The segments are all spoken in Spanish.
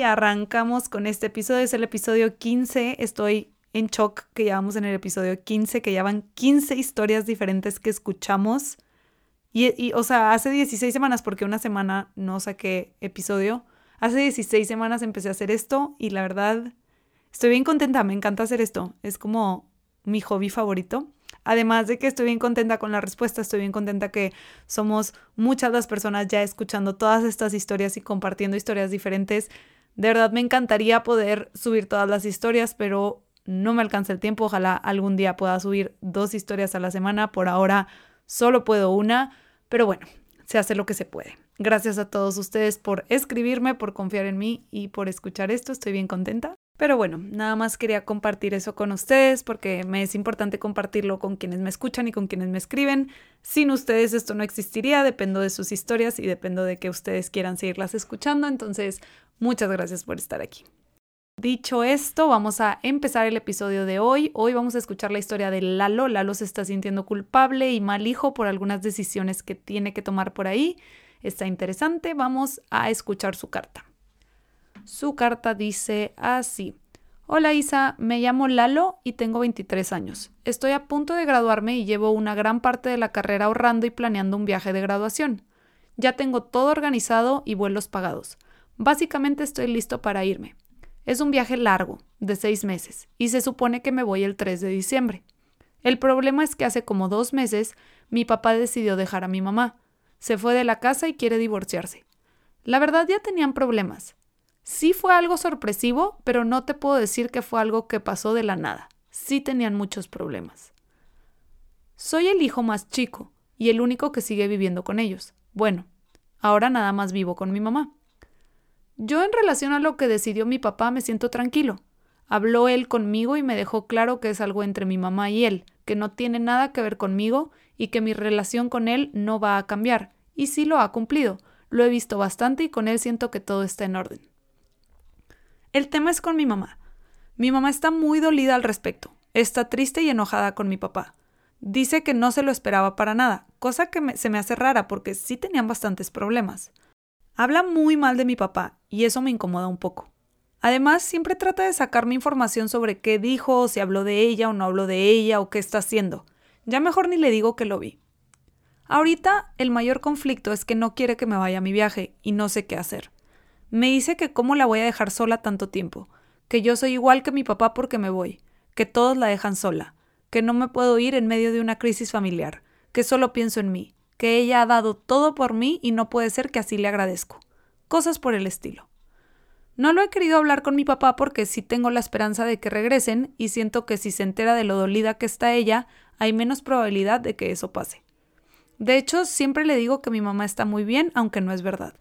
Y arrancamos con este episodio, es el episodio 15. Estoy en shock que llevamos en el episodio 15, que ya van 15 historias diferentes que escuchamos. Y, o sea, hace 16 semanas, porque una semana no saqué episodio, hace 16 semanas empecé a hacer esto y la verdad estoy bien contenta, me encanta hacer esto, es como mi hobby favorito. Además de que estoy bien contenta con la respuesta, estoy bien contenta que somos muchas las personas ya escuchando todas estas historias y compartiendo historias diferentes. De verdad me encantaría poder subir todas las historias, pero no me alcanza el tiempo. Ojalá algún día pueda subir dos historias a la semana. Por ahora solo puedo una, pero bueno, se hace lo que se puede. Gracias a todos ustedes por escribirme, por confiar en mí y por escuchar esto. Estoy bien contenta. Pero bueno, nada más quería compartir eso con ustedes porque me es importante compartirlo con quienes me escuchan y con quienes me escriben. Sin ustedes esto no existiría, dependo de sus historias y dependo de que ustedes quieran seguirlas escuchando. Entonces, muchas gracias por estar aquí. Dicho esto, vamos a empezar el episodio de hoy. Hoy vamos a escuchar la historia de Lalo. Lalo se está sintiendo culpable y mal hijo por algunas decisiones que tiene que tomar por ahí. Está interesante, vamos a escuchar su carta. Su carta dice así. Hola Isa, me llamo Lalo y tengo 23 años. Estoy a punto de graduarme y llevo una gran parte de la carrera ahorrando y planeando un viaje de graduación. Ya tengo todo organizado y vuelos pagados. Básicamente estoy listo para irme. Es un viaje largo, de seis meses, y se supone que me voy el 3 de diciembre. El problema es que hace como dos meses mi papá decidió dejar a mi mamá. Se fue de la casa y quiere divorciarse. La verdad ya tenían problemas. Sí fue algo sorpresivo, pero no te puedo decir que fue algo que pasó de la nada. Sí tenían muchos problemas. Soy el hijo más chico y el único que sigue viviendo con ellos. Bueno, ahora nada más vivo con mi mamá. Yo en relación a lo que decidió mi papá me siento tranquilo. Habló él conmigo y me dejó claro que es algo entre mi mamá y él, que no tiene nada que ver conmigo y que mi relación con él no va a cambiar. Y sí lo ha cumplido. Lo he visto bastante y con él siento que todo está en orden. El tema es con mi mamá. Mi mamá está muy dolida al respecto. Está triste y enojada con mi papá. Dice que no se lo esperaba para nada, cosa que se me hace rara porque sí tenían bastantes problemas. Habla muy mal de mi papá y eso me incomoda un poco. Además, siempre trata de sacarme información sobre qué dijo, o si habló de ella o no habló de ella o qué está haciendo. Ya mejor ni le digo que lo vi. Ahorita el mayor conflicto es que no quiere que me vaya a mi viaje y no sé qué hacer. Me dice que cómo la voy a dejar sola tanto tiempo, que yo soy igual que mi papá porque me voy, que todos la dejan sola, que no me puedo ir en medio de una crisis familiar, que solo pienso en mí, que ella ha dado todo por mí y no puede ser que así le agradezco. Cosas por el estilo. No lo he querido hablar con mi papá porque sí tengo la esperanza de que regresen y siento que si se entera de lo dolida que está ella, hay menos probabilidad de que eso pase. De hecho, siempre le digo que mi mamá está muy bien, aunque no es verdad.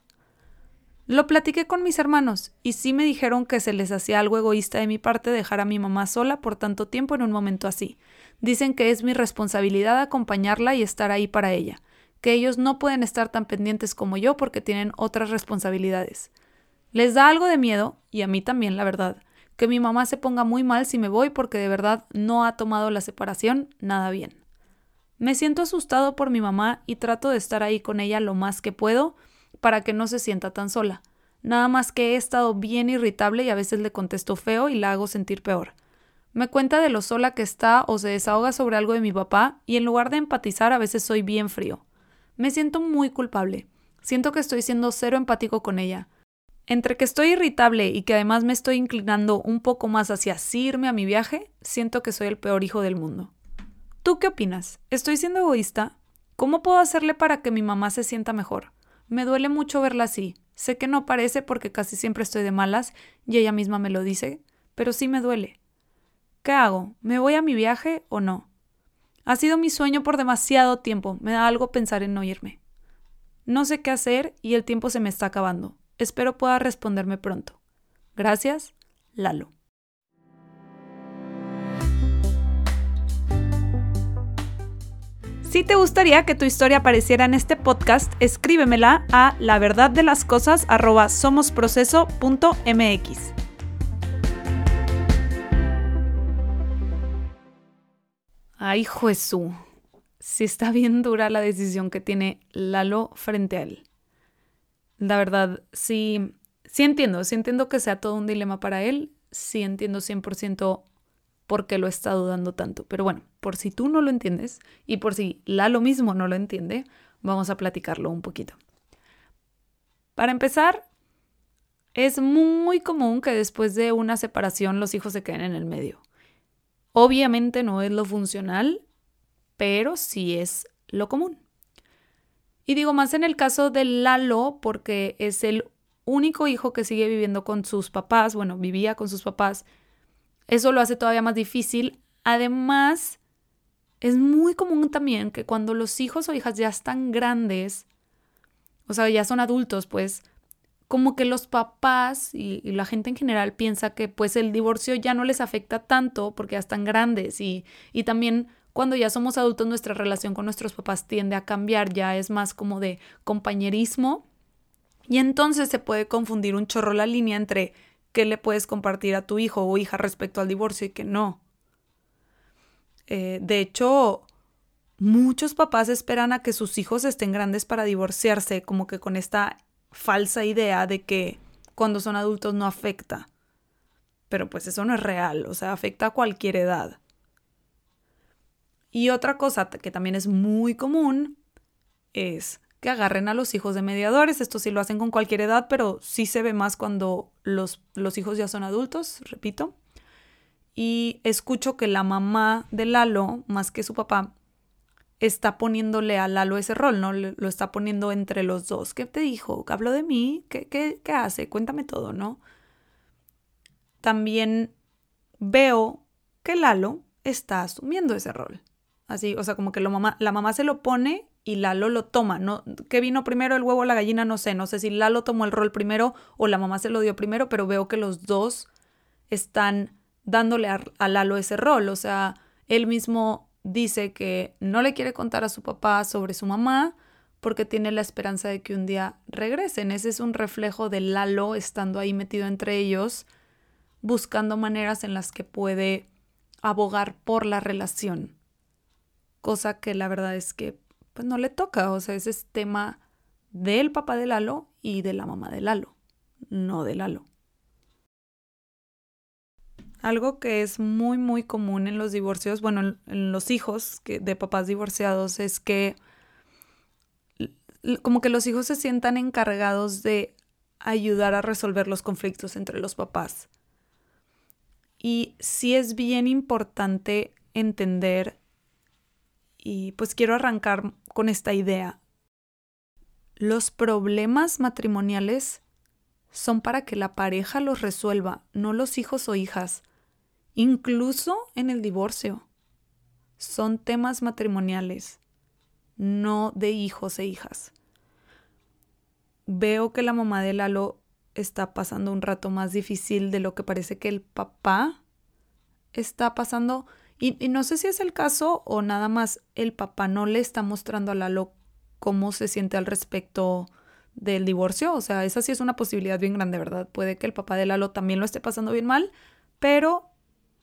Lo platiqué con mis hermanos y sí me dijeron que se les hacía algo egoísta de mi parte dejar a mi mamá sola por tanto tiempo en un momento así. Dicen que es mi responsabilidad acompañarla y estar ahí para ella, que ellos no pueden estar tan pendientes como yo porque tienen otras responsabilidades. Les da algo de miedo, y a mí también, la verdad, que mi mamá se ponga muy mal si me voy porque de verdad no ha tomado la separación nada bien. Me siento asustado por mi mamá y trato de estar ahí con ella lo más que puedo para que no se sienta tan sola. Nada más que he estado bien irritable y a veces le contesto feo y la hago sentir peor. Me cuenta de lo sola que está o se desahoga sobre algo de mi papá y en lugar de empatizar a veces soy bien frío. Me siento muy culpable. Siento que estoy siendo cero empático con ella. Entre que estoy irritable y que además me estoy inclinando un poco más hacia sí irme a mi viaje, siento que soy el peor hijo del mundo. ¿Tú qué opinas? ¿Estoy siendo egoísta? ¿Cómo puedo hacerle para que mi mamá se sienta mejor? Me duele mucho verla así. Sé que no parece porque casi siempre estoy de malas y ella misma me lo dice, pero sí me duele. ¿Qué hago? ¿Me voy a mi viaje o no? Ha sido mi sueño por demasiado tiempo. Me da algo pensar en no irme. No sé qué hacer y el tiempo se me está acabando. Espero pueda responderme pronto. Gracias, Lalo. Si te gustaría que tu historia apareciera en este podcast, escríbemela a la verdad de las cosas. Ay, Jesús. Si está bien dura la decisión que tiene Lalo frente a él la verdad, sí, sí entiendo, sí entiendo que sea todo un dilema para él, sí entiendo 100% por qué lo está dudando tanto. Pero bueno, por si tú no lo entiendes y por si Lalo mismo no lo entiende, vamos a platicarlo un poquito. Para empezar, es muy común que después de una separación los hijos se queden en el medio. Obviamente no es lo funcional, pero sí es lo común. Y digo más en el caso de Lalo, porque es el único hijo que sigue viviendo con sus papás, bueno, vivía con sus papás. Eso lo hace todavía más difícil. Además, es muy común también que cuando los hijos o hijas ya están grandes, o sea, ya son adultos, pues, como que los papás y, la gente en general piensa que pues el divorcio ya no les afecta tanto porque ya están grandes y, y también cuando ya somos adultos nuestra relación con nuestros papás tiende a cambiar, ya es más como de compañerismo y entonces se puede confundir un chorro la línea entre qué le puedes compartir a tu hijo o hija respecto al divorcio y qué no. Eh, de hecho, muchos papás esperan a que sus hijos estén grandes para divorciarse, como que con esta falsa idea de que cuando son adultos no afecta. Pero pues eso no es real, o sea, afecta a cualquier edad. Y otra cosa que también es muy común es que agarren a los hijos de mediadores. Esto sí lo hacen con cualquier edad, pero sí se ve más cuando los, los hijos ya son adultos, repito. Y escucho que la mamá de Lalo, más que su papá, está poniéndole a Lalo ese rol, ¿no? Lo está poniendo entre los dos. ¿Qué te dijo? ¿Habló de mí? ¿Qué, qué, qué hace? Cuéntame todo, ¿no? También veo que Lalo está asumiendo ese rol. Así, o sea, como que mamá, la mamá se lo pone y Lalo lo toma. No, ¿Qué vino primero, el huevo o la gallina? No sé. No sé si Lalo tomó el rol primero o la mamá se lo dio primero, pero veo que los dos están dándole a, a Lalo ese rol. O sea, él mismo dice que no le quiere contar a su papá sobre su mamá porque tiene la esperanza de que un día regresen. Ese es un reflejo de Lalo estando ahí metido entre ellos, buscando maneras en las que puede abogar por la relación cosa que la verdad es que pues no le toca, o sea, ese es tema del papá de Lalo y de la mamá de Lalo, no de Lalo. Algo que es muy muy común en los divorcios, bueno, en los hijos de papás divorciados es que como que los hijos se sientan encargados de ayudar a resolver los conflictos entre los papás. Y sí es bien importante entender y pues quiero arrancar con esta idea. Los problemas matrimoniales son para que la pareja los resuelva, no los hijos o hijas, incluso en el divorcio. Son temas matrimoniales, no de hijos e hijas. Veo que la mamá de Lalo está pasando un rato más difícil de lo que parece que el papá está pasando y, no sé si es el caso o nada más el papá no le está mostrando a Lalo cómo se siente al respecto del divorcio. O sea, esa sí es una posibilidad bien grande, ¿verdad? Puede que el papá de Lalo también lo esté pasando bien mal, pero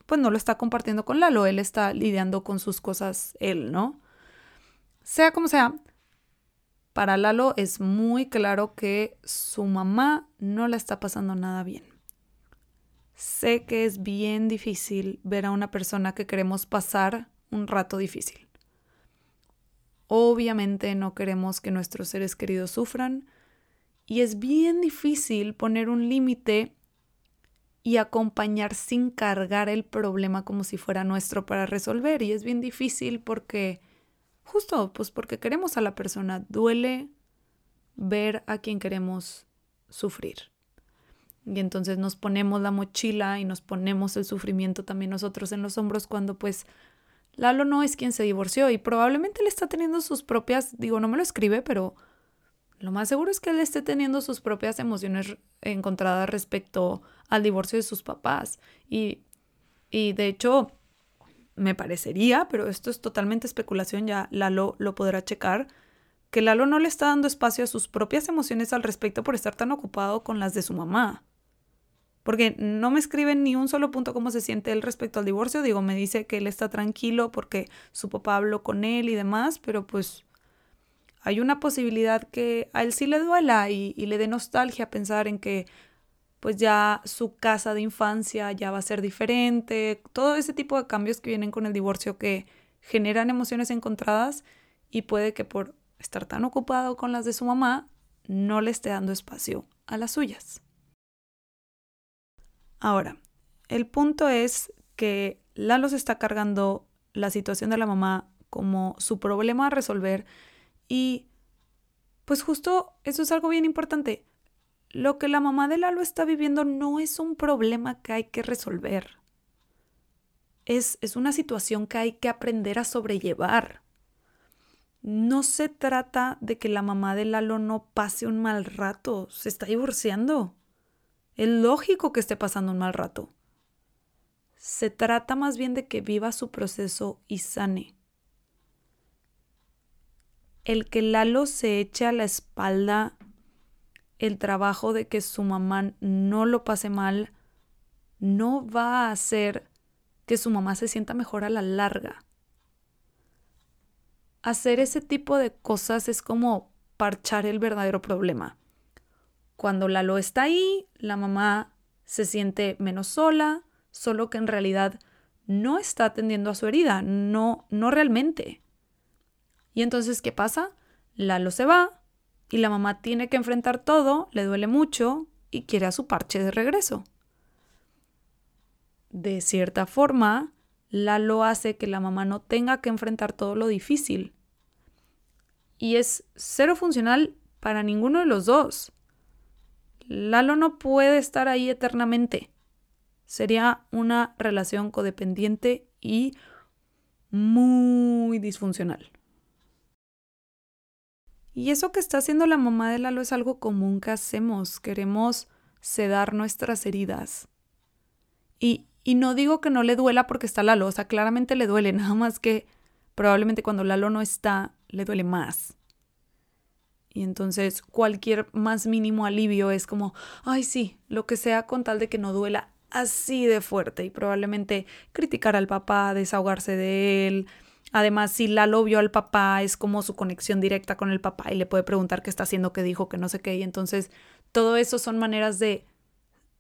pues no lo está compartiendo con Lalo. Él está lidiando con sus cosas él, ¿no? Sea como sea, para Lalo es muy claro que su mamá no la está pasando nada bien. Sé que es bien difícil ver a una persona que queremos pasar un rato difícil. Obviamente no queremos que nuestros seres queridos sufran Y es bien difícil poner un límite y acompañar sin cargar el problema como si fuera nuestro para resolver. Y es bien difícil porque, justo, pues porque queremos a la persona. Duele ver a quien queremos sufrir. Y entonces nos ponemos la mochila y nos ponemos el sufrimiento también nosotros en los hombros cuando pues Lalo no es quien se divorció y probablemente él está teniendo sus propias, digo, no me lo escribe, pero lo más seguro es que él esté teniendo sus propias emociones encontradas respecto al divorcio de sus papás. Y, y de hecho, me parecería, pero esto es totalmente especulación, ya Lalo lo podrá checar, que Lalo no le está dando espacio a sus propias emociones al respecto por estar tan ocupado con las de su mamá. Porque no me escribe ni un solo punto cómo se siente él respecto al divorcio. Digo, me dice que él está tranquilo porque su papá habló con él y demás, pero pues hay una posibilidad que a él sí le duela y, y le dé nostalgia pensar en que pues ya su casa de infancia ya va a ser diferente, todo ese tipo de cambios que vienen con el divorcio que generan emociones encontradas y puede que por estar tan ocupado con las de su mamá no le esté dando espacio a las suyas. Ahora, el punto es que Lalo se está cargando la situación de la mamá como su problema a resolver y pues justo eso es algo bien importante. Lo que la mamá de Lalo está viviendo no es un problema que hay que resolver. Es, es una situación que hay que aprender a sobrellevar. No se trata de que la mamá de Lalo no pase un mal rato, se está divorciando. Es lógico que esté pasando un mal rato. Se trata más bien de que viva su proceso y sane el que Lalo se eche a la espalda el trabajo de que su mamá no lo pase mal, no va a hacer que su mamá se sienta mejor a la larga. Hacer ese tipo de cosas es como parchar el verdadero problema. Cuando Lalo está ahí, la mamá se siente menos sola, solo que en realidad no está atendiendo a su herida, no, no realmente. Y entonces, ¿qué pasa? Lalo se va y la mamá tiene que enfrentar todo, le duele mucho y quiere a su parche de regreso. De cierta forma, Lalo hace que la mamá no tenga que enfrentar todo lo difícil. Y es cero funcional para ninguno de los dos. Lalo no puede estar ahí eternamente. Sería una relación codependiente y muy disfuncional. Y eso que está haciendo la mamá de Lalo es algo común que hacemos. Queremos sedar nuestras heridas. Y, y no digo que no le duela porque está Lalo, o sea, claramente le duele, nada más que probablemente cuando Lalo no está, le duele más. Y entonces cualquier más mínimo alivio es como, ay sí, lo que sea con tal de que no duela así de fuerte y probablemente criticar al papá, desahogarse de él, Además, si Lalo vio al papá, es como su conexión directa con el papá y le puede preguntar qué está haciendo, qué dijo, qué no sé qué. Y entonces, todo eso son maneras de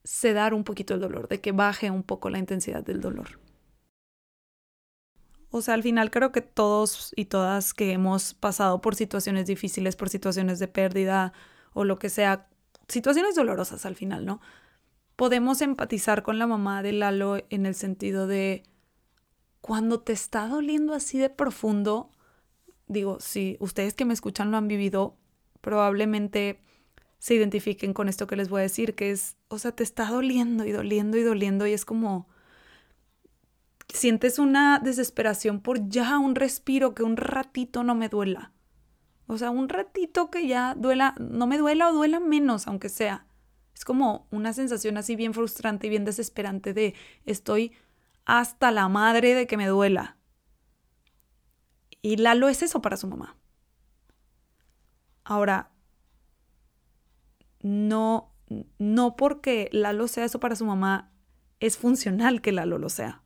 sedar un poquito el dolor, de que baje un poco la intensidad del dolor. O sea, al final creo que todos y todas que hemos pasado por situaciones difíciles, por situaciones de pérdida o lo que sea, situaciones dolorosas al final, ¿no? Podemos empatizar con la mamá de Lalo en el sentido de cuando te está doliendo así de profundo, digo, si ustedes que me escuchan lo han vivido, probablemente se identifiquen con esto que les voy a decir, que es, o sea, te está doliendo y doliendo y doliendo y es como, sientes una desesperación por ya un respiro, que un ratito no me duela. O sea, un ratito que ya duela, no me duela o duela menos, aunque sea. Es como una sensación así bien frustrante y bien desesperante de estoy hasta la madre de que me duela. Y Lalo es eso para su mamá. Ahora, no, no porque Lalo sea eso para su mamá, es funcional que Lalo lo sea.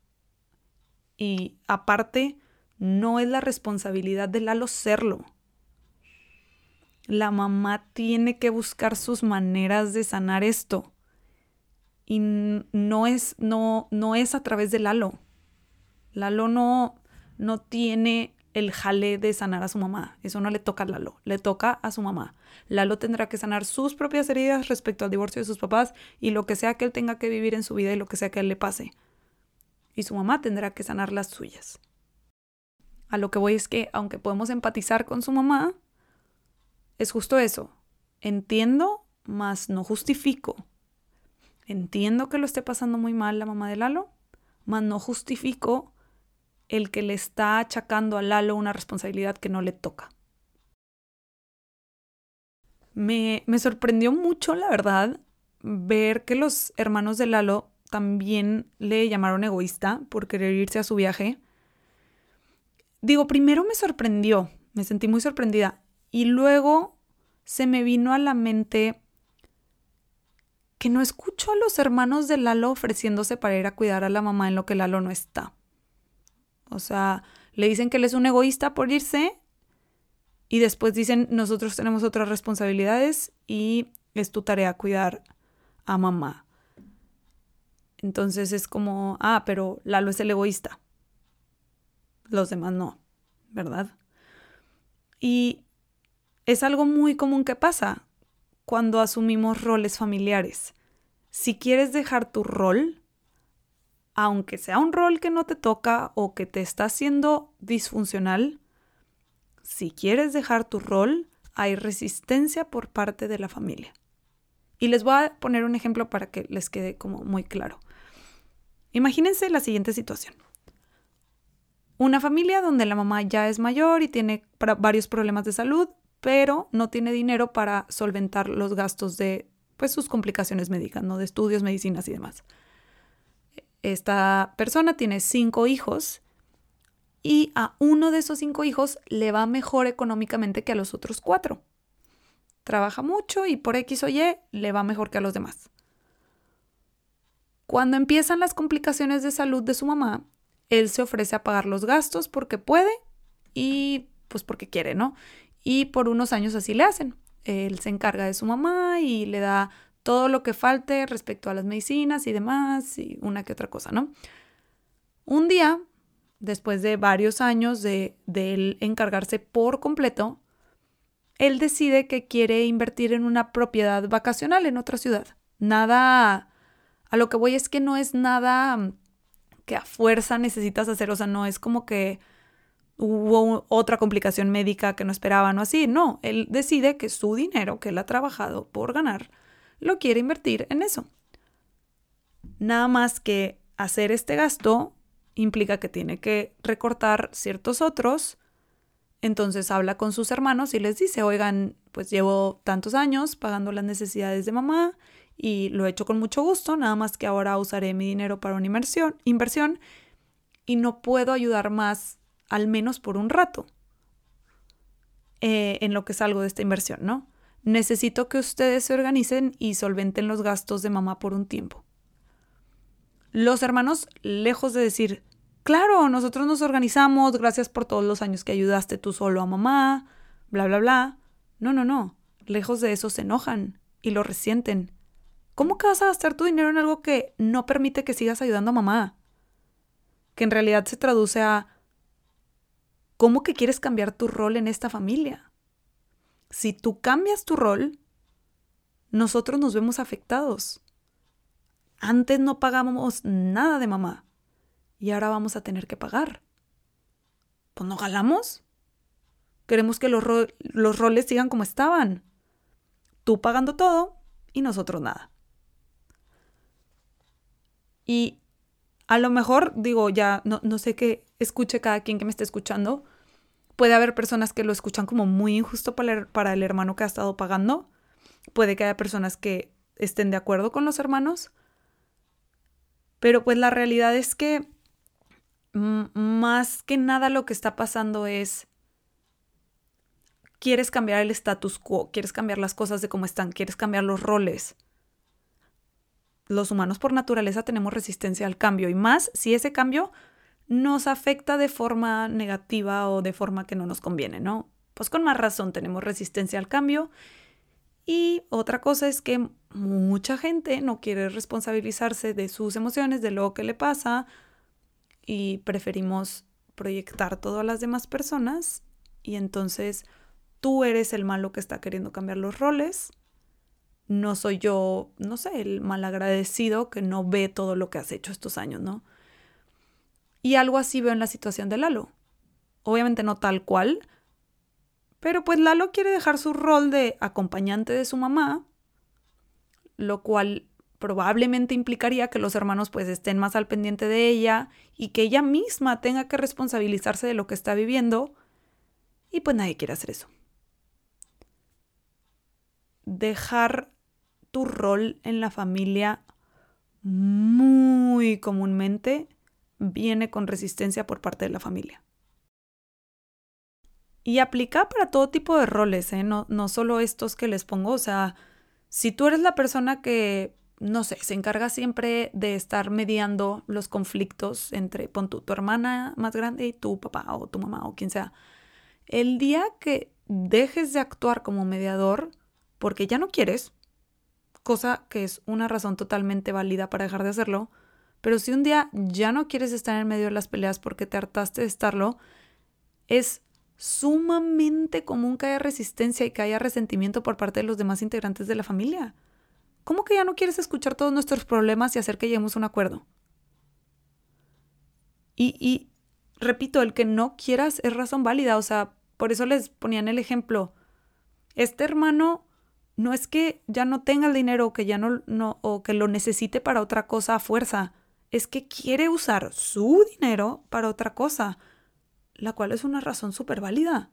Y aparte, no es la responsabilidad de Lalo serlo. La mamá tiene que buscar sus maneras de sanar esto y no es, no, no es a través de Lalo. Lalo no, no tiene el jale de sanar a su mamá. Eso no le toca a Lalo, le toca a su mamá. Lalo tendrá que sanar sus propias heridas respecto al divorcio de sus papás y lo que sea que él tenga que vivir en su vida y lo que sea que él le pase. Y su mamá tendrá que sanar las suyas. A lo que voy es que, aunque podemos empatizar con su mamá, es justo eso. Entiendo, mas no justifico. Entiendo que lo esté pasando muy mal la mamá de Lalo, mas no justifico el que le está achacando a Lalo una responsabilidad que no le toca. Me, me sorprendió mucho, la verdad, ver que los hermanos de Lalo también le llamaron egoísta por querer irse a su viaje. Digo, primero me sorprendió, me sentí muy sorprendida y luego se me vino a la mente que no escucho a los hermanos de Lalo ofreciéndose para ir a cuidar a la mamá en lo que Lalo no está. O sea, le dicen que él es un egoísta por irse y después dicen nosotros tenemos otras responsabilidades y es tu tarea cuidar a mamá. Entonces es como, ah, pero Lalo es el egoísta. Los demás no, ¿verdad? Y es algo muy común que pasa cuando asumimos roles familiares. Si quieres dejar tu rol, aunque sea un rol que no te toca o que te está haciendo disfuncional, si quieres dejar tu rol, hay resistencia por parte de la familia. Y les voy a poner un ejemplo para que les quede como muy claro. Imagínense la siguiente situación. Una familia donde la mamá ya es mayor y tiene varios problemas de salud, pero no tiene dinero para solventar los gastos de pues, sus complicaciones médicas, ¿no? de estudios, medicinas y demás. Esta persona tiene cinco hijos y a uno de esos cinco hijos le va mejor económicamente que a los otros cuatro. Trabaja mucho y por X o Y le va mejor que a los demás. Cuando empiezan las complicaciones de salud de su mamá, él se ofrece a pagar los gastos porque puede y pues porque quiere, ¿no? Y por unos años así le hacen. Él se encarga de su mamá y le da todo lo que falte respecto a las medicinas y demás, y una que otra cosa, ¿no? Un día, después de varios años de, de él encargarse por completo, él decide que quiere invertir en una propiedad vacacional en otra ciudad. Nada, a lo que voy es que no es nada que a fuerza necesitas hacer, o sea, no es como que hubo otra complicación médica que no esperaban o así, no, él decide que su dinero que él ha trabajado por ganar lo quiere invertir en eso. Nada más que hacer este gasto implica que tiene que recortar ciertos otros. Entonces habla con sus hermanos y les dice, oigan, pues llevo tantos años pagando las necesidades de mamá y lo he hecho con mucho gusto, nada más que ahora usaré mi dinero para una inversión, inversión y no puedo ayudar más, al menos por un rato, eh, en lo que salgo de esta inversión, ¿no? necesito que ustedes se organicen y solventen los gastos de mamá por un tiempo. Los hermanos, lejos de decir, claro, nosotros nos organizamos, gracias por todos los años que ayudaste tú solo a mamá, bla, bla, bla. No, no, no. Lejos de eso se enojan y lo resienten. ¿Cómo que vas a gastar tu dinero en algo que no permite que sigas ayudando a mamá? Que en realidad se traduce a ¿cómo que quieres cambiar tu rol en esta familia? si tú cambias tu rol, nosotros nos vemos afectados. Antes no pagábamos nada de mamá y ahora vamos a tener que pagar. Pues no galamos. Queremos que los, los roles sigan como estaban. Tú pagando todo y nosotros nada. Y a lo mejor, digo, ya no, no sé qué escuche cada quien que me esté escuchando, Puede haber personas que lo escuchan como muy injusto para el, hermano que ha estado pagando. Puede que haya personas que estén de acuerdo con los hermanos. Pero pues la realidad es que más que nada lo que está pasando es, quieres cambiar el status quo, quieres cambiar las cosas de cómo están, quieres cambiar los roles. Los humanos por naturaleza tenemos resistencia al cambio y más si ese cambio nos afecta de forma negativa o de forma que no nos conviene, ¿no? Pues con más razón tenemos resistencia al cambio. Y otra cosa es que mucha gente no quiere responsabilizarse de sus emociones, de lo que le pasa, y preferimos proyectar todo a las demás personas y entonces tú eres el malo que está queriendo cambiar los roles. No soy yo, no sé, el malagradecido que no ve todo lo que has hecho estos años, ¿no? Y algo así veo en la situación de Lalo. Obviamente no tal cual, pero pues Lalo quiere dejar su rol de acompañante de su mamá, lo cual probablemente implicaría que los hermanos pues estén más al pendiente de ella y que ella misma tenga que responsabilizarse de lo que está viviendo. Y pues nadie quiere hacer eso. Dejar tu rol en la familia muy comúnmente viene con resistencia por parte de la familia. Y aplica para todo tipo de roles, ¿eh? no, no solo estos que les pongo. O sea, si tú eres la persona que, no sé, se encarga siempre de estar mediando los conflictos entre, pon tu, tu hermana más grande y tu papá o tu mamá o quien sea, el día que dejes de actuar como mediador, porque ya no quieres, cosa que es una razón totalmente válida para dejar de hacerlo, pero si un día ya no quieres estar en medio de las peleas porque te hartaste de estarlo, es sumamente común que haya resistencia y que haya resentimiento por parte de los demás integrantes de la familia. ¿Cómo que ya no quieres escuchar todos nuestros problemas y hacer que lleguemos a un acuerdo? Y, y repito, el que no quieras es razón válida, o sea, por eso les ponían el ejemplo. Este hermano no es que ya no tenga el dinero o que ya no, o que lo necesite para otra cosa a fuerza es que quiere usar su dinero para otra cosa, la cual es una razón súper válida.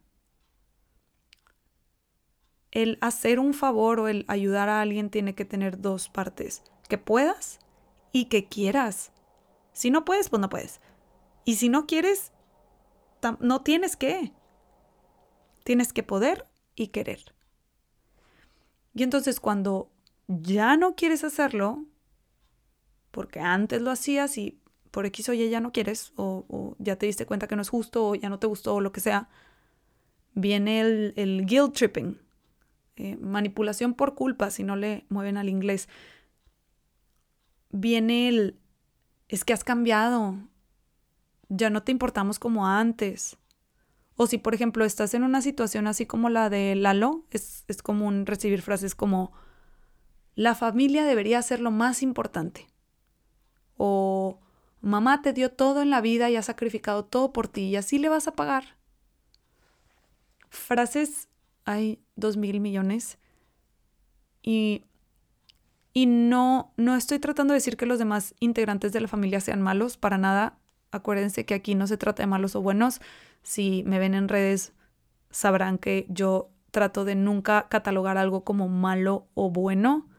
El hacer un favor o el ayudar a alguien tiene que tener dos partes, que puedas y que quieras. Si no puedes, pues no puedes. Y si no quieres, no tienes que. Tienes que poder y querer. Y entonces cuando ya no quieres hacerlo, porque antes lo hacías y por X o Y ya no quieres, o, ya te diste cuenta que no es justo, o ya no te gustó, o lo que sea, viene el, guilt tripping, eh, manipulación por culpa, si no le mueven al inglés. Viene el, es que has cambiado, ya no te importamos como antes. O si, por ejemplo, estás en una situación así como la de Lalo, es, es común recibir frases como, la familia debería ser lo más importante o mamá te dio todo en la vida y ha sacrificado todo por ti y así le vas a pagar. Frases hay dos mil millones y, y no, no estoy tratando de decir que los demás integrantes de la familia sean malos, para nada. Acuérdense que aquí no se trata de malos o buenos. Si me ven en redes, sabrán que yo trato de nunca catalogar algo como malo o bueno.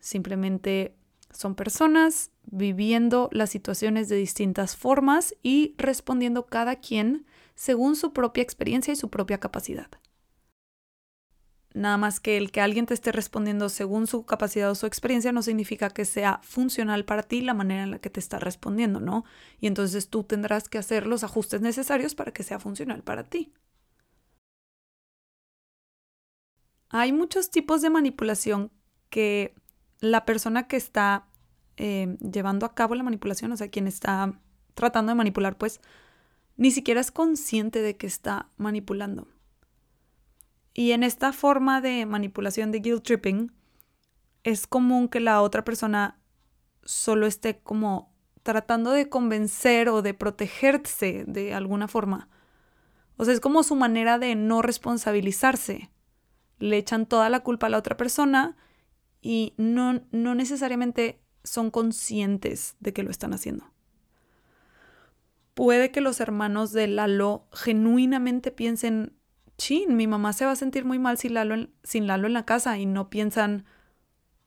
Simplemente son personas viviendo las situaciones de distintas formas y respondiendo cada quien según su propia experiencia y su propia capacidad. Nada más que el que alguien te esté respondiendo según su capacidad o su experiencia no significa que sea funcional para ti la manera en la que te está respondiendo, ¿no? Y entonces tú tendrás que hacer los ajustes necesarios para que sea funcional para ti. Hay muchos tipos de manipulación que la persona que está eh, llevando a cabo la manipulación, o sea, quien está tratando de manipular, pues ni siquiera es consciente de que está manipulando. Y en esta forma de manipulación de guilt tripping, es común que la otra persona solo esté como tratando de convencer o de protegerse de alguna forma. O sea, es como su manera de no responsabilizarse. Le echan toda la culpa a la otra persona y no, no necesariamente son conscientes de que lo están haciendo. Puede que los hermanos de Lalo genuinamente piensen, chin, mi mamá se va a sentir muy mal sin Lalo, en, sin Lalo en la casa y no piensan,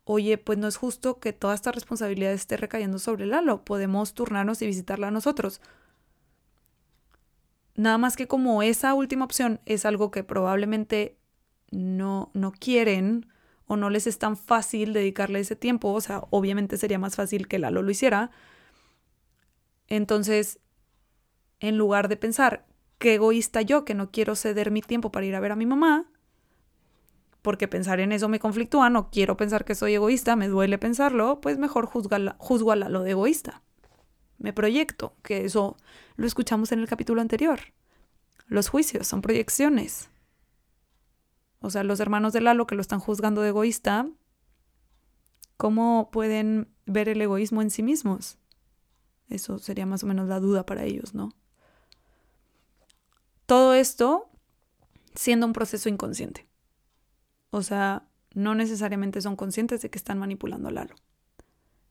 oye, pues no es justo que toda esta responsabilidad esté recayendo sobre Lalo, podemos turnarnos y visitarla a nosotros. Nada más que como esa última opción es algo que probablemente no, no quieren, o no les es tan fácil dedicarle ese tiempo, o sea, obviamente sería más fácil que Lalo lo hiciera. Entonces, en lugar de pensar, qué egoísta yo que no quiero ceder mi tiempo para ir a ver a mi mamá, porque pensar en eso me conflictúa, no quiero pensar que soy egoísta, me duele pensarlo, pues mejor juzgo a Lalo de egoísta. me proyecto, que eso lo escuchamos en el capítulo anterior. Los juicios son proyecciones. O sea, los hermanos de Lalo que lo están juzgando de egoísta, ¿cómo pueden ver el egoísmo en sí mismos? Eso sería más o menos la duda para ellos, ¿no? Todo esto siendo un proceso inconsciente. O sea, no necesariamente son conscientes de que están manipulando a Lalo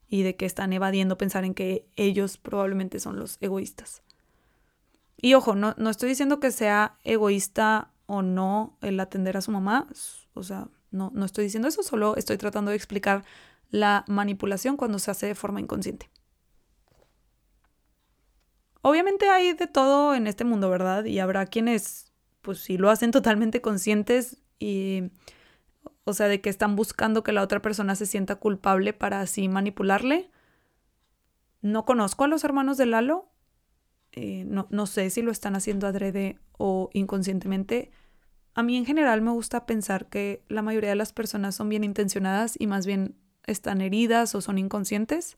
y de que están evadiendo pensar en que ellos probablemente son los egoístas. Y ojo, no, no estoy diciendo que sea egoísta o no el atender a su mamá, o sea, no, no estoy diciendo eso, solo estoy tratando de explicar la manipulación cuando se hace de forma inconsciente. Obviamente hay de todo en este mundo, ¿verdad? Y habrá quienes, pues sí, lo hacen totalmente conscientes y o sea, de que están buscando que la otra persona se sienta culpable para así manipularle. No conozco a los hermanos de Lalo. Eh, no, no sé si lo están haciendo adrede o inconscientemente. A mí en general me gusta pensar que la mayoría de las personas son bien intencionadas y más bien están heridas o son inconscientes.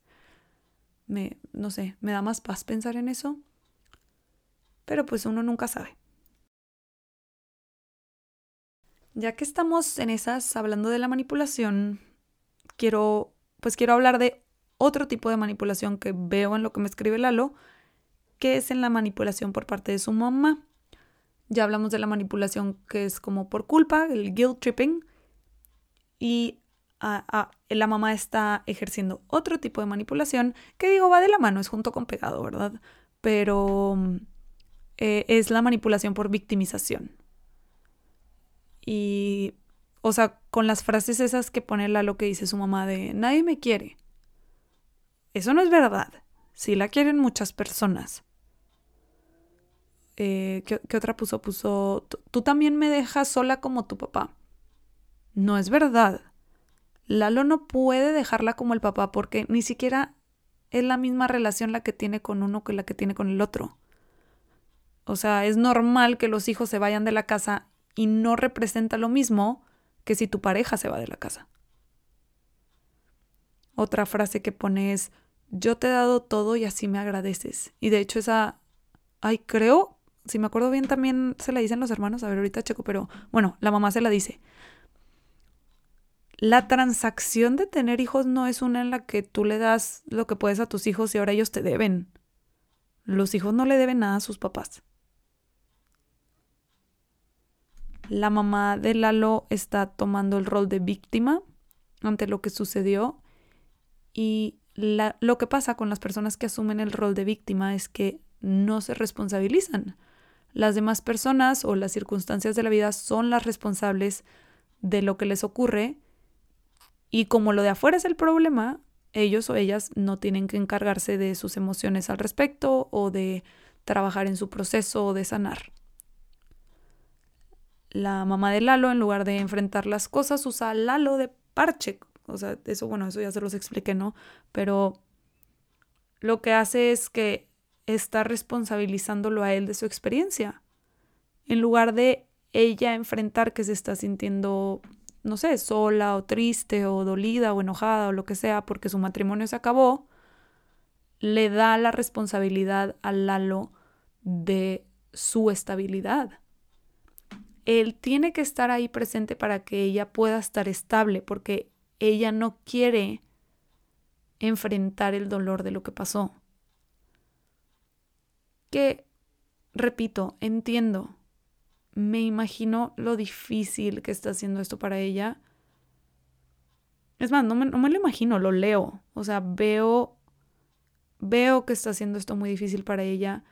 Me, no sé, me da más paz pensar en eso. Pero pues uno nunca sabe. Ya que estamos en esas hablando de la manipulación, quiero pues quiero hablar de otro tipo de manipulación que veo en lo que me escribe Lalo, que es en la manipulación por parte de su mamá. Ya hablamos de la manipulación que es como por culpa, el guilt tripping, y la mamá está ejerciendo otro tipo de manipulación que digo va de la mano, es junto con pegado, ¿verdad? Pero eh, es la manipulación por victimización. Y, o sea, con las frases esas que pone lo que dice su mamá de nadie me quiere. Eso no es verdad. Sí la quieren muchas personas. Eh, ¿qué, ¿qué, otra puso? Puso, tú también me dejas sola como tu papá. No es verdad. Lalo no puede dejarla como el papá porque ni siquiera es la misma relación la que tiene con uno que la que tiene con el otro. O sea, es normal que los hijos se vayan de la casa y no representa lo mismo que si tu pareja se va de la casa. Otra frase que pone es, yo te he dado todo y así me agradeces. Y de hecho esa, ay, creo, si me acuerdo bien también se la dicen los hermanos, a ver ahorita checo, pero bueno, la mamá se la dice. La transacción de tener hijos no es una en la que tú le das lo que puedes a tus hijos y ahora ellos te deben. Los hijos no le deben nada a sus papás. La mamá de Lalo está tomando el rol de víctima ante lo que sucedió y lo que pasa con las personas que asumen el rol de víctima es que no se responsabilizan. Las demás personas o las circunstancias de la vida son las responsables de lo que les ocurre y como lo de afuera es el problema, ellos o ellas no tienen que encargarse de sus emociones al respecto o de trabajar en su proceso de sanar la mamá de Lalo, en lugar de enfrentar las cosas, usa Lalo de parche. O sea, eso, bueno, eso ya se los expliqué, ¿no? Pero lo que hace es que está responsabilizándolo a él de su experiencia. En lugar de ella enfrentar que se está sintiendo, no sé, sola o triste o dolida o enojada o lo que sea porque su matrimonio se acabó, le da la responsabilidad a Lalo de su estabilidad él tiene que estar ahí presente para que ella pueda estar estable, porque ella no quiere enfrentar el dolor de lo que pasó. Que, repito, entiendo, me imagino lo difícil que está haciendo esto para ella. Es más, no me, no me lo imagino, lo leo. O sea, veo, veo que está haciendo esto muy difícil para ella.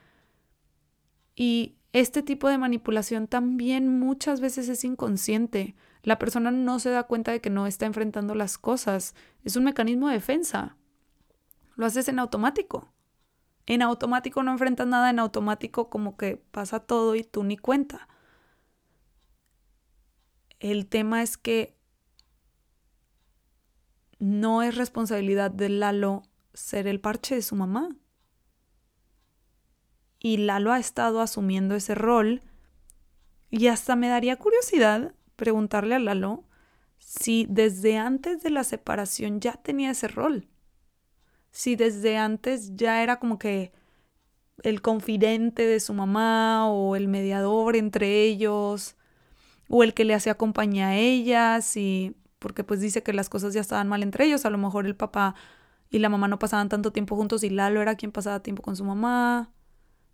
Y este tipo de manipulación también muchas veces es inconsciente. La persona no se da cuenta de que no está enfrentando las cosas. Es un mecanismo de defensa. Lo haces en automático. En automático no enfrentas nada, en automático como que pasa todo y tú ni cuenta. El tema es que no es responsabilidad de Lalo ser el parche de su mamá y Lalo ha estado asumiendo ese rol y hasta me daría curiosidad preguntarle a Lalo si desde antes de la separación ya tenía ese rol. si desde antes ya era como que el confidente de su mamá o el mediador entre ellos o el que le hacía compañía a ellas y porque pues dice que las cosas ya estaban mal entre ellos, a lo mejor el papá y la mamá no pasaban tanto tiempo juntos y Lalo era quien pasaba tiempo con su mamá.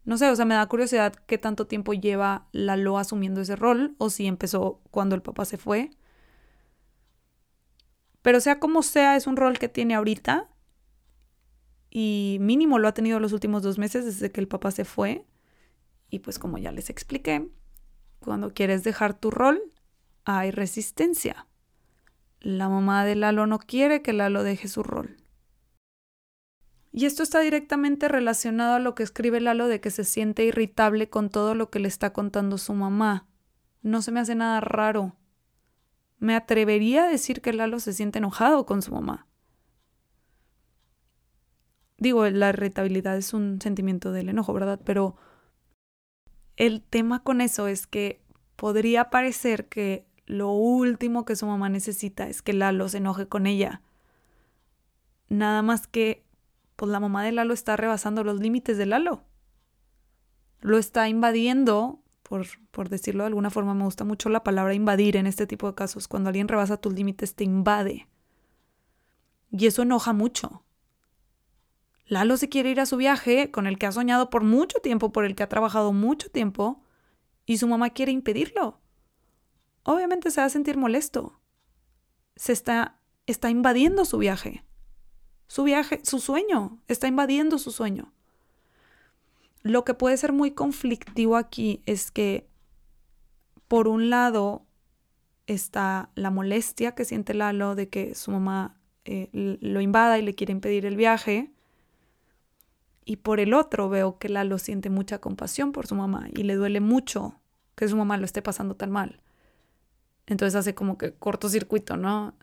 No sé, o sea, me da curiosidad qué tanto tiempo lleva Lalo asumiendo ese rol o si empezó cuando el papá se fue. Pero sea como sea, es un rol que tiene ahorita y mínimo lo ha tenido los últimos dos meses desde que el papá se fue. Y pues como ya les expliqué, cuando quieres dejar tu rol, hay resistencia. La mamá de Lalo no quiere que Lalo deje su rol. Y esto está directamente relacionado a lo que escribe Lalo de que se siente irritable con todo lo que le está contando su mamá. No se me hace nada raro. Me atrevería a decir que Lalo se siente enojado con su mamá. Digo, la irritabilidad es un sentimiento del enojo, ¿verdad? Pero el tema con eso es que podría parecer que lo último que su mamá necesita es que Lalo se enoje con ella. Nada más que, pues la mamá de Lalo está rebasando los límites de Lalo. Lo está invadiendo, por, por decirlo de alguna forma, me gusta mucho la palabra invadir en este tipo de casos. Cuando alguien rebasa tus límites, te invade. Y eso enoja mucho. Lalo se quiere ir a su viaje con el que ha soñado por mucho tiempo, por el que ha trabajado mucho tiempo, y su mamá quiere impedirlo. Obviamente se va a sentir molesto. Se está, está invadiendo su viaje. Su viaje, su sueño, está invadiendo su sueño. Lo que puede ser muy conflictivo aquí es que, por un lado, está la molestia que siente Lalo de que su mamá eh, lo invada y le quiere impedir el viaje, y por el otro veo que Lalo siente mucha compasión por su mamá y le duele mucho que su mamá lo esté pasando tan mal. Entonces hace como que cortocircuito, ¿no?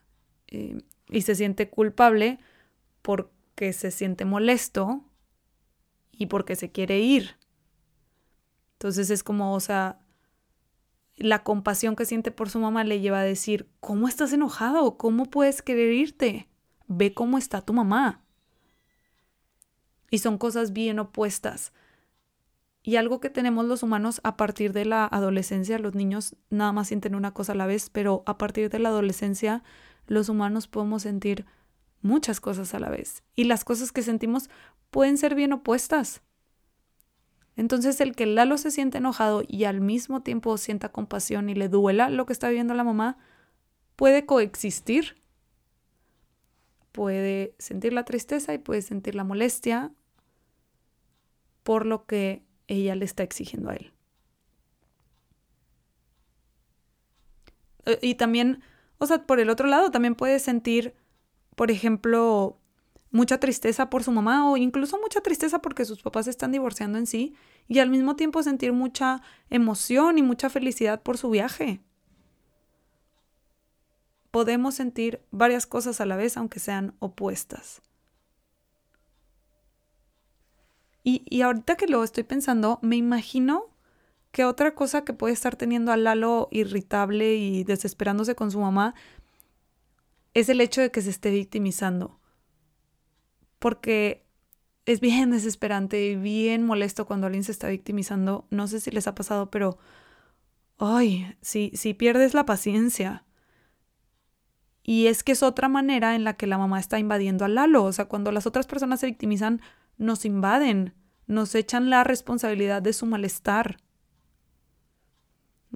Eh, y se siente culpable porque se siente molesto y porque se quiere ir. Entonces es como, o sea, la compasión que siente por su mamá le lleva a decir, ¿cómo estás enojado? ¿Cómo puedes querer irte? Ve cómo está tu mamá. Y son cosas bien opuestas. Y algo que tenemos los humanos a partir de la adolescencia, los niños nada más sienten una cosa a la vez, pero a partir de la adolescencia los humanos podemos sentir muchas cosas a la vez. Y las cosas que sentimos pueden ser bien opuestas. Entonces el que Lalo se siente enojado y al mismo tiempo sienta compasión y le duela lo que está viviendo la mamá, puede coexistir puede sentir la tristeza y puede sentir la molestia por lo que ella le está exigiendo a él. Eh, y también, o sea, por el otro lado, también puede sentir, por ejemplo, mucha tristeza por su mamá o incluso mucha tristeza porque sus papás están divorciando en sí y al mismo tiempo sentir mucha emoción y mucha felicidad por su viaje podemos sentir varias cosas a la vez, aunque sean opuestas. Y, ahorita que lo estoy pensando, me imagino que otra cosa que puede estar teniendo a Lalo irritable y desesperándose con su mamá es el hecho de que se esté victimizando. Porque es bien desesperante y bien molesto cuando alguien se está victimizando. No sé si les ha pasado, pero ay, si, si pierdes la paciencia y es que es otra manera en la que la mamá está invadiendo a Lalo. O sea, cuando las otras personas se victimizan, nos invaden, nos echan la responsabilidad de su malestar.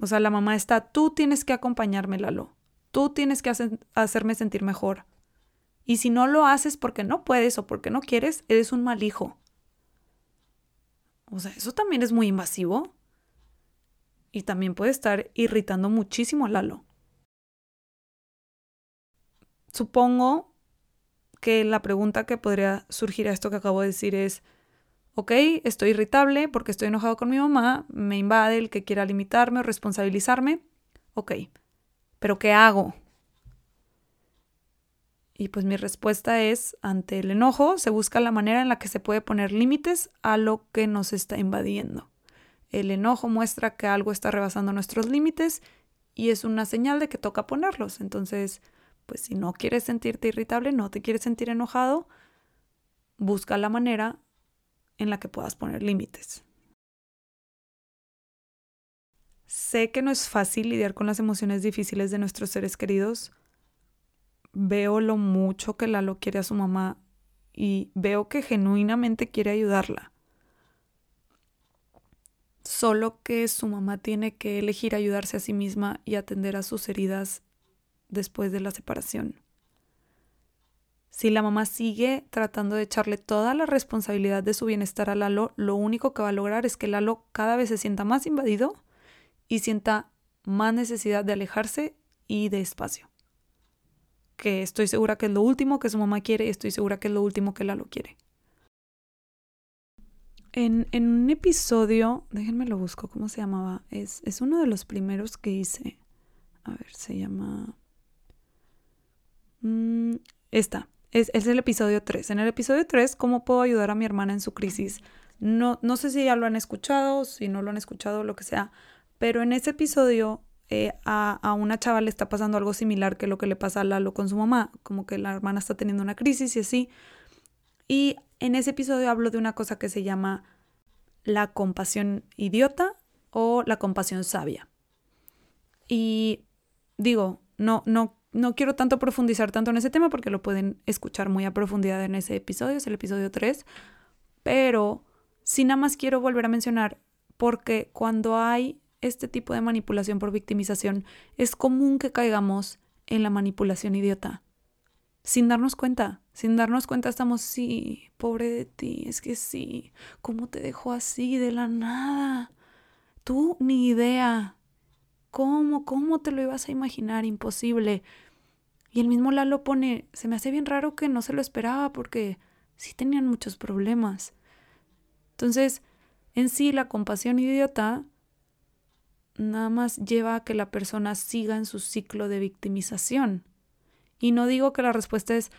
O sea, la mamá está, tú tienes que acompañarme, Lalo. Tú tienes que hacerme sentir mejor. Y si no lo haces porque no puedes o porque no quieres, eres un mal hijo. O sea, eso también es muy invasivo. Y también puede estar irritando muchísimo a Lalo supongo que la pregunta que podría surgir a esto que acabo de decir es, ok, estoy irritable porque estoy enojado con mi mamá, me invade el que quiera limitarme o responsabilizarme, ok, pero ¿qué hago? Y pues mi respuesta es, ante el enojo se busca la manera en la que se puede poner límites a lo que nos está invadiendo. El enojo muestra que algo está rebasando nuestros límites y es una señal de que toca ponerlos. Entonces, pues si no quieres sentirte irritable, no te quieres sentir enojado, busca la manera en la que puedas poner límites. Sé que no es fácil lidiar con las emociones difíciles de nuestros seres queridos. Veo lo mucho que Lalo quiere a su mamá y veo que genuinamente quiere ayudarla. Solo que su mamá tiene que elegir ayudarse a sí misma y atender a sus heridas después de la separación. Si la mamá sigue tratando de echarle toda la responsabilidad de su bienestar a Lalo, lo único que va a lograr es que Lalo cada vez se sienta más invadido y sienta más necesidad de alejarse y de espacio. Que estoy segura que es lo último que su mamá quiere y estoy segura que es lo último que Lalo quiere. En, un episodio, déjenme lo busco, ¿cómo se llamaba? Es, es uno de los primeros que hice. A ver, se llama... Mm, esta, es, el episodio 3. En el episodio 3, ¿cómo puedo ayudar a mi hermana en su crisis? No, no sé si ya lo han escuchado, si no lo han escuchado, lo que sea, pero en ese episodio eh, a, a, una chava le está pasando algo similar que lo que le pasa a Lalo con su mamá, como que la hermana está teniendo una crisis y así. Y en ese episodio hablo de una cosa que se llama la compasión idiota o la compasión sabia. Y digo, no, no no quiero tanto profundizar tanto en ese tema porque lo pueden escuchar muy a profundidad en ese episodio, es el episodio 3, pero sí nada más quiero volver a mencionar porque cuando hay este tipo de manipulación por victimización, es común que caigamos en la manipulación idiota. Sin darnos cuenta, sin darnos cuenta estamos, sí, pobre de ti, es que sí, ¿cómo te dejó así de la nada? Tú ni idea, ¿Cómo? ¿Cómo te lo ibas a imaginar? Imposible. Y el mismo Lalo pone, se me hace bien raro que no se lo esperaba porque sí tenían muchos problemas. Entonces, en sí, la compasión idiota nada más lleva a que la persona siga en su ciclo de victimización. Y no digo que la respuesta es,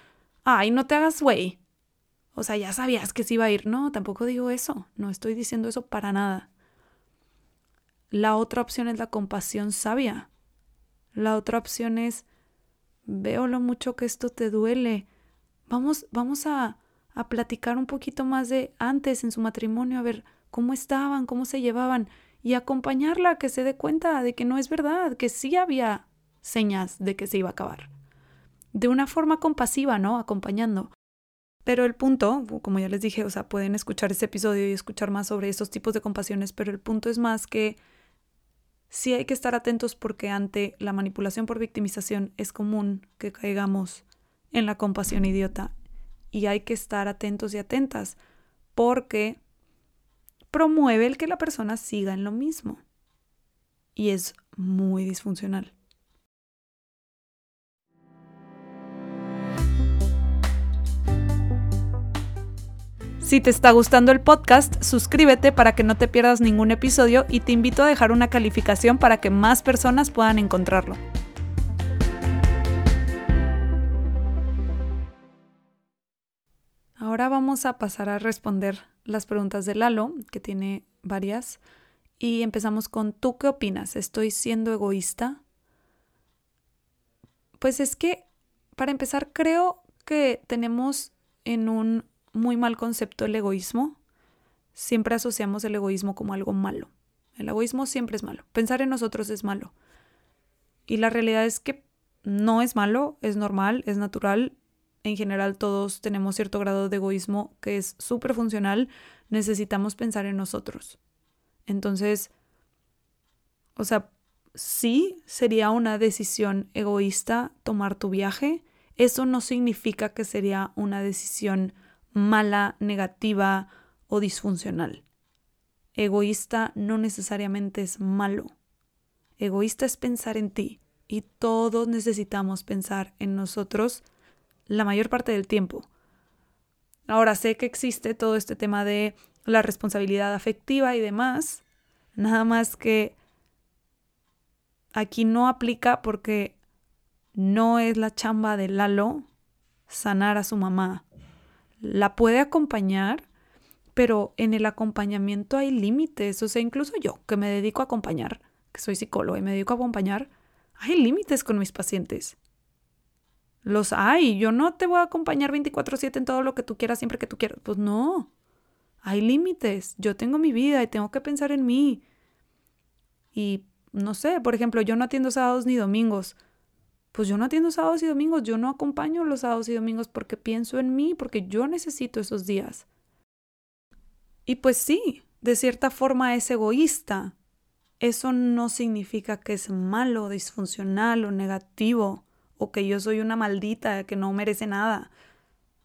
ay, no te hagas güey. O sea, ya sabías que se iba a ir. No, tampoco digo eso. No estoy diciendo eso para nada. La otra opción es la compasión sabia. La otra opción es, veo lo mucho que esto te duele. Vamos, vamos a, a platicar un poquito más de antes en su matrimonio, a ver cómo estaban, cómo se llevaban, y acompañarla a que se dé cuenta de que no es verdad, que sí había señas de que se iba a acabar. De una forma compasiva, ¿no? Acompañando. Pero el punto, como ya les dije, o sea, pueden escuchar ese episodio y escuchar más sobre esos tipos de compasiones, pero el punto es más que sí hay que estar atentos porque ante la manipulación por victimización es común que caigamos en la compasión idiota y hay que estar atentos y atentas porque promueve el que la persona siga en lo mismo y es muy disfuncional. Si te está gustando el podcast, suscríbete para que no te pierdas ningún episodio y te invito a dejar una calificación para que más personas puedan encontrarlo. Ahora vamos a pasar a responder las preguntas de Lalo, que tiene varias. Y empezamos con, ¿tú qué opinas? ¿Estoy siendo egoísta? Pues es que, para empezar, creo que tenemos en un muy mal concepto el egoísmo. Siempre asociamos el egoísmo como algo malo. El egoísmo siempre es malo. Pensar en nosotros es malo. Y la realidad es que no es malo, es normal, es natural. En general todos tenemos cierto grado de egoísmo que es súper funcional. Necesitamos pensar en nosotros. Entonces, o sea, sí sería una decisión egoísta tomar tu viaje. Eso no significa que sería una decisión mala, negativa o disfuncional. Egoísta no necesariamente es malo. Egoísta es pensar en ti y todos necesitamos pensar en nosotros la mayor parte del tiempo. Ahora sé que existe todo este tema de la responsabilidad afectiva y demás, nada más que aquí no aplica porque no es la chamba de Lalo sanar a su mamá la puede acompañar, pero en el acompañamiento hay límites. O sea, incluso yo, que me dedico a acompañar, que soy psicóloga y me dedico a acompañar, hay límites con mis pacientes. Los hay. Yo no te voy a acompañar 24/7 en todo lo que tú quieras, siempre que tú quieras. Pues no. Hay límites. Yo tengo mi vida y tengo que pensar en mí. Y no sé, por ejemplo, yo no atiendo sábados ni domingos. Pues yo no atiendo sábados y domingos. Yo no acompaño los sábados y domingos porque pienso en mí, porque yo necesito esos días. Y pues sí, de cierta forma es egoísta. Eso no significa que es malo, disfuncional o negativo o que yo soy una maldita que no merece nada.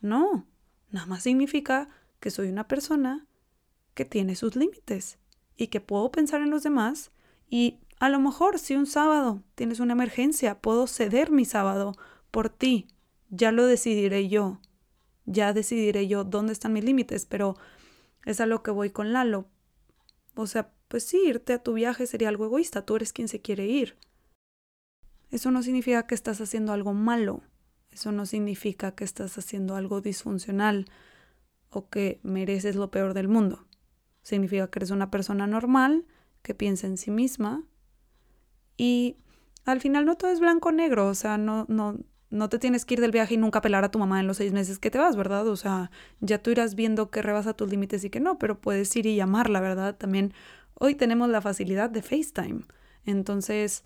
No, nada más significa que soy una persona que tiene sus límites y que puedo pensar en los demás y a lo mejor si un sábado tienes una emergencia, puedo ceder mi sábado por ti. Ya lo decidiré yo. Ya decidiré yo dónde están mis límites, pero es a lo que voy con Lalo. O sea, pues sí, irte a tu viaje sería algo egoísta, tú eres quien se quiere ir. Eso no significa que estás haciendo algo malo, eso no significa que estás haciendo algo disfuncional o que mereces lo peor del mundo. Significa que eres una persona normal, que piensa en sí misma y al final no todo es blanco o negro, o sea, no, no, no te tienes que ir del viaje y nunca pelar a tu mamá en los seis meses que te vas, ¿verdad? O sea, ya tú irás viendo que rebasa tus límites y que no, pero puedes ir y llamarla, ¿verdad? También hoy tenemos la facilidad de FaceTime. Entonces,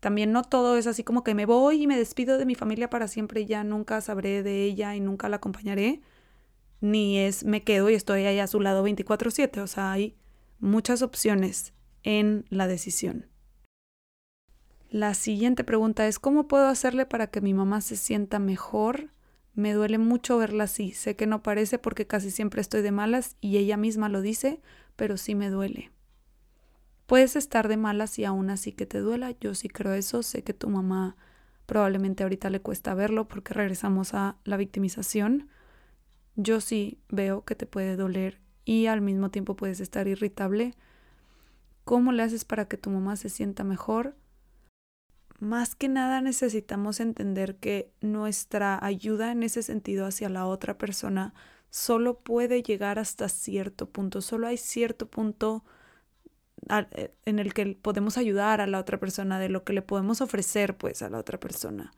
también no todo es así como que me voy y me despido de mi familia para siempre y ya nunca sabré de ella y nunca la acompañaré. Ni es me quedo y estoy ahí a su lado 24/7. O sea, hay muchas opciones en la decisión. La siguiente pregunta es, ¿cómo puedo hacerle para que mi mamá se sienta mejor? Me duele mucho verla así. Sé que no parece porque casi siempre estoy de malas y ella misma lo dice, pero sí me duele. Puedes estar de malas y aún así que te duela. Yo sí creo eso. Sé que tu mamá probablemente ahorita le cuesta verlo porque regresamos a la victimización. Yo sí veo que te puede doler y al mismo tiempo puedes estar irritable. ¿Cómo le haces para que tu mamá se sienta mejor? Más que nada necesitamos entender que nuestra ayuda en ese sentido hacia la otra persona solo puede llegar hasta cierto punto. Solo hay cierto punto eh, en el que podemos ayudar a la otra persona, de lo que le podemos ofrecer pues a la otra persona.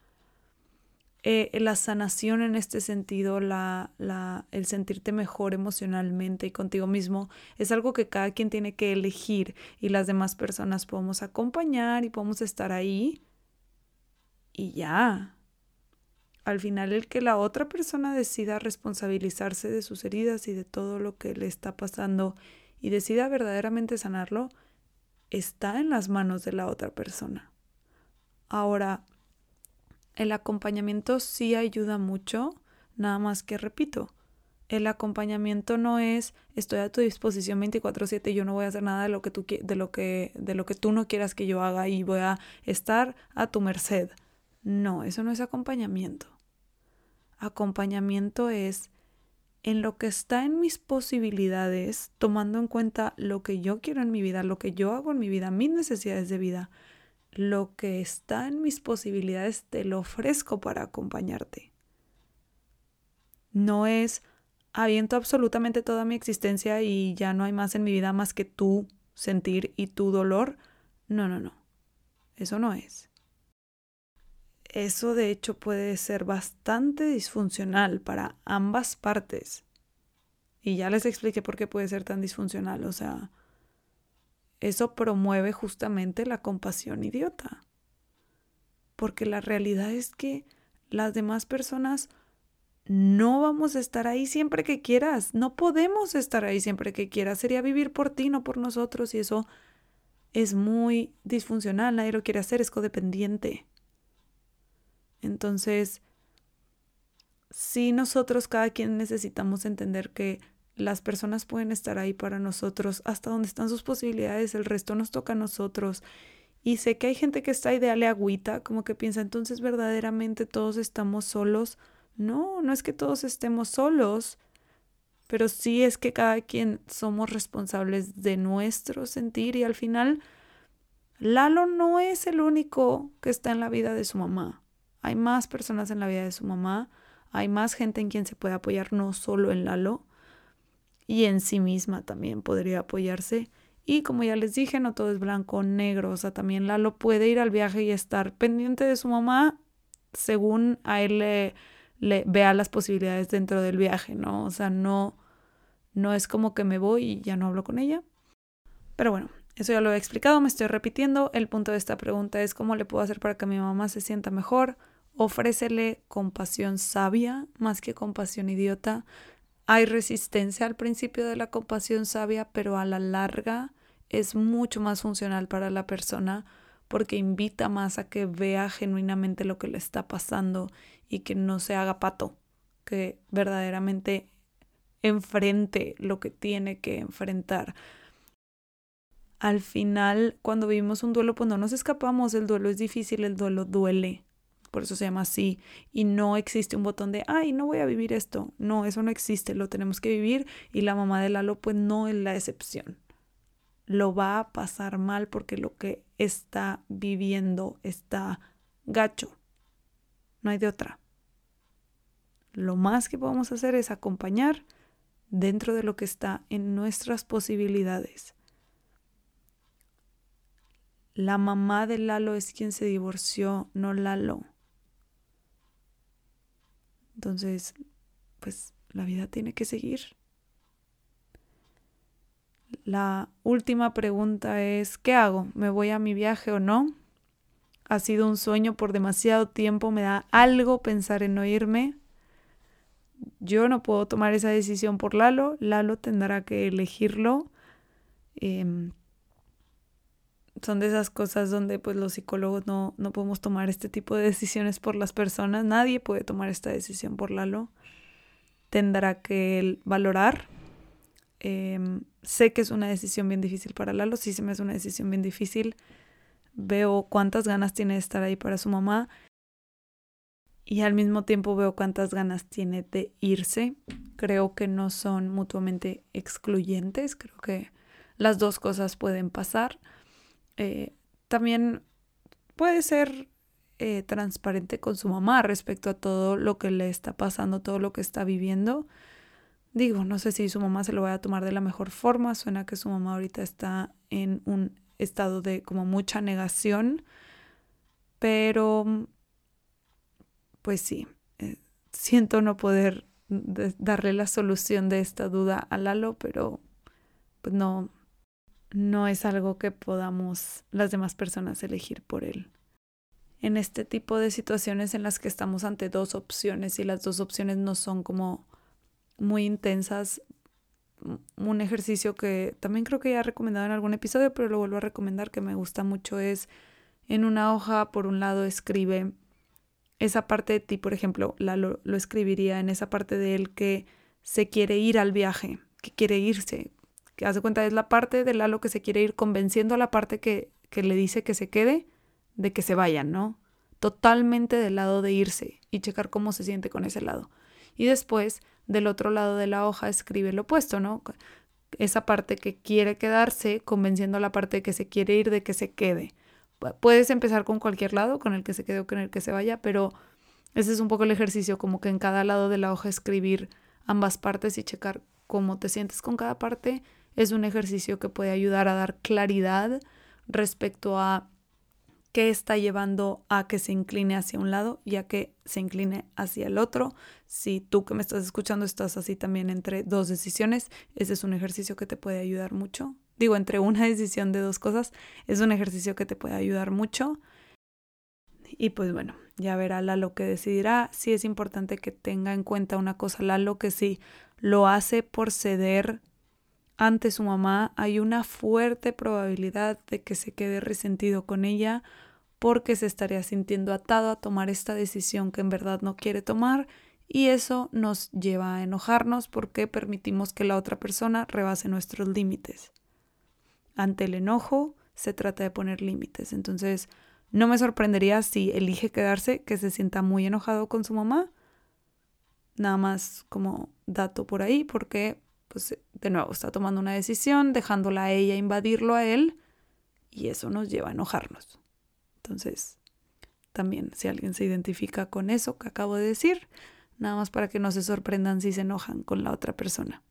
Eh, la sanación en este sentido, la, la, el sentirte mejor emocionalmente y contigo mismo, es algo que cada quien tiene que elegir y las demás personas podemos acompañar y podemos estar ahí y ya. Al final el que la otra persona decida responsabilizarse de sus heridas y de todo lo que le está pasando y decida verdaderamente sanarlo, está en las manos de la otra persona. Ahora, el acompañamiento sí ayuda mucho, nada más que repito, el acompañamiento no es estoy a tu disposición 24/7 y yo no voy a hacer nada de lo que tú de lo que de lo que tú no quieras que yo haga y voy a estar a tu merced. No, eso no es acompañamiento. Acompañamiento es en lo que está en mis posibilidades, tomando en cuenta lo que yo quiero en mi vida, lo que yo hago en mi vida, mis necesidades de vida, lo que está en mis posibilidades, te lo ofrezco para acompañarte. No es aviento absolutamente toda mi existencia y ya no hay más en mi vida más que tu sentir y tu dolor. No, no, no. Eso no es. Eso de hecho puede ser bastante disfuncional para ambas partes. Y ya les expliqué por qué puede ser tan disfuncional. O sea, eso promueve justamente la compasión idiota. Porque la realidad es que las demás personas no vamos a estar ahí siempre que quieras. No podemos estar ahí siempre que quieras. Sería vivir por ti, no por nosotros. Y eso es muy disfuncional. Nadie lo quiere hacer. Es codependiente. Entonces, sí nosotros, cada quien necesitamos entender que las personas pueden estar ahí para nosotros hasta donde están sus posibilidades, el resto nos toca a nosotros. Y sé que hay gente que está ideale agüita, como que piensa, entonces verdaderamente todos estamos solos. No, no es que todos estemos solos, pero sí es que cada quien somos responsables de nuestro sentir y al final Lalo no es el único que está en la vida de su mamá. Hay más personas en la vida de su mamá, hay más gente en quien se puede apoyar, no solo en Lalo, y en sí misma también podría apoyarse. Y como ya les dije, no todo es blanco o negro, o sea, también Lalo puede ir al viaje y estar pendiente de su mamá según a él le, le vea las posibilidades dentro del viaje, ¿no? O sea, no, no es como que me voy y ya no hablo con ella. Pero bueno, eso ya lo he explicado, me estoy repitiendo. El punto de esta pregunta es cómo le puedo hacer para que mi mamá se sienta mejor. Ofrécele compasión sabia más que compasión idiota. Hay resistencia al principio de la compasión sabia, pero a la larga es mucho más funcional para la persona porque invita más a que vea genuinamente lo que le está pasando y que no se haga pato, que verdaderamente enfrente lo que tiene que enfrentar. Al final, cuando vivimos un duelo, pues no nos escapamos, el duelo es difícil, el duelo duele, por eso se llama así, y no existe un botón de, ay, no voy a vivir esto, no, eso no existe, lo tenemos que vivir y la mamá de Lalo pues no es la excepción. Lo va a pasar mal porque lo que está viviendo está gacho, no hay de otra. Lo más que podemos hacer es acompañar dentro de lo que está en nuestras posibilidades. La mamá de Lalo es quien se divorció, no Lalo. Entonces, pues la vida tiene que seguir. La última pregunta es, ¿qué hago? ¿Me voy a mi viaje o no? Ha sido un sueño por demasiado tiempo, me da algo pensar en no irme. Yo no puedo tomar esa decisión por Lalo, Lalo tendrá que elegirlo. Em, son de esas cosas donde pues los psicólogos no, no podemos tomar este tipo de decisiones por las personas, nadie puede tomar esta decisión por Lalo. Tendrá que valorar. Em, sé que es una decisión bien difícil para Lalo, sí se me hace una decisión bien difícil. Veo cuántas ganas tiene de estar ahí para su mamá y al mismo tiempo veo cuántas ganas tiene de irse. Creo que no son mutuamente excluyentes, creo que las dos cosas pueden pasar. Eh, también puede ser eh, transparente con su mamá respecto a todo lo que le está pasando, todo lo que está viviendo. Digo, no sé si su mamá se lo va a tomar de la mejor forma. Suena que su mamá ahorita está en un estado de como mucha negación. Pero pues sí, eh, siento no poder darle la solución de esta duda a Lalo, pero pues no, no es algo que podamos las demás personas elegir por él. En este tipo de situaciones en las que estamos ante dos opciones y las dos opciones no son como muy intensas, un ejercicio que también creo que ya he recomendado en algún episodio, pero lo vuelvo a recomendar que me gusta mucho es en una hoja, por un lado escribe esa parte de ti, por ejemplo, la, lo, escribiría en esa parte de él que se quiere ir al viaje, que quiere irse, que hace cuenta es la parte de Lalo que se quiere ir convenciendo a la parte que, que le dice que se quede de que se vayan, ¿no? Totalmente del lado de irse y checar cómo se siente con ese lado. Y después, del otro lado de la hoja, escribe lo opuesto, ¿no? Esa parte que quiere quedarse, convenciendo a la parte que se quiere ir de que se quede puedes empezar con cualquier lado, con el que se quede o con el que se vaya, pero ese es un poco el ejercicio, como que en cada lado de la hoja escribir ambas partes y checar cómo te sientes con cada parte. Es un ejercicio que puede ayudar a dar claridad respecto a qué está llevando a que se incline hacia un lado y a que se incline hacia el otro. Si tú que me estás escuchando estás así también entre dos decisiones, ese es un ejercicio que te puede ayudar mucho digo, entre una decisión de dos cosas, es un ejercicio que te puede ayudar mucho. Y pues bueno, ya verá Lalo que decidirá. Si es importante que tenga en cuenta una cosa, Lalo, que si lo hace por ceder ante su mamá, hay una fuerte probabilidad de que se quede resentido con ella porque se estaría sintiendo atado a tomar esta decisión que en verdad no quiere tomar y eso nos lleva a enojarnos porque permitimos que la otra persona rebase nuestros límites ante el enojo se trata de poner límites. Entonces, no me sorprendería si elige quedarse, que se sienta muy enojado con su mamá. Nada más como dato por ahí, porque, pues, de nuevo, está tomando una decisión, dejándola a ella invadirlo a él, y eso nos lleva a enojarnos. Entonces, también, si alguien se identifica con eso que acabo de decir, nada más para que no se sorprendan si se enojan con la otra persona.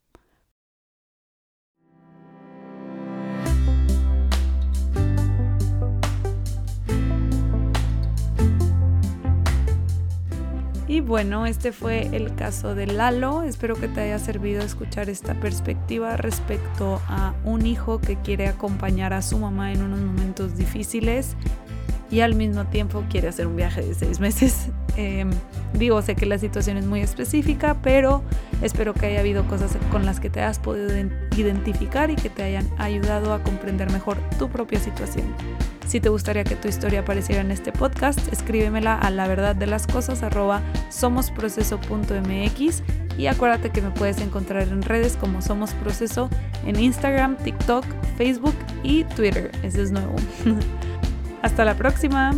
Y bueno, este fue el caso de Lalo. Espero que te haya servido escuchar esta perspectiva respecto a un hijo que quiere acompañar a su mamá en unos momentos difíciles y al mismo tiempo quiere hacer un viaje de seis meses. Em, digo, sé que la situación es muy específica, pero espero que haya habido cosas con las que te has podido identificar y que te hayan ayudado a comprender mejor tu propia situación. Si te gustaría que tu historia apareciera en este podcast, escríbemela a la verdad de las cosas somosproceso.mx y acuérdate que me puedes encontrar en redes como Somos Proceso en Instagram, TikTok, Facebook y Twitter. Ese es nuevo. Hasta la próxima.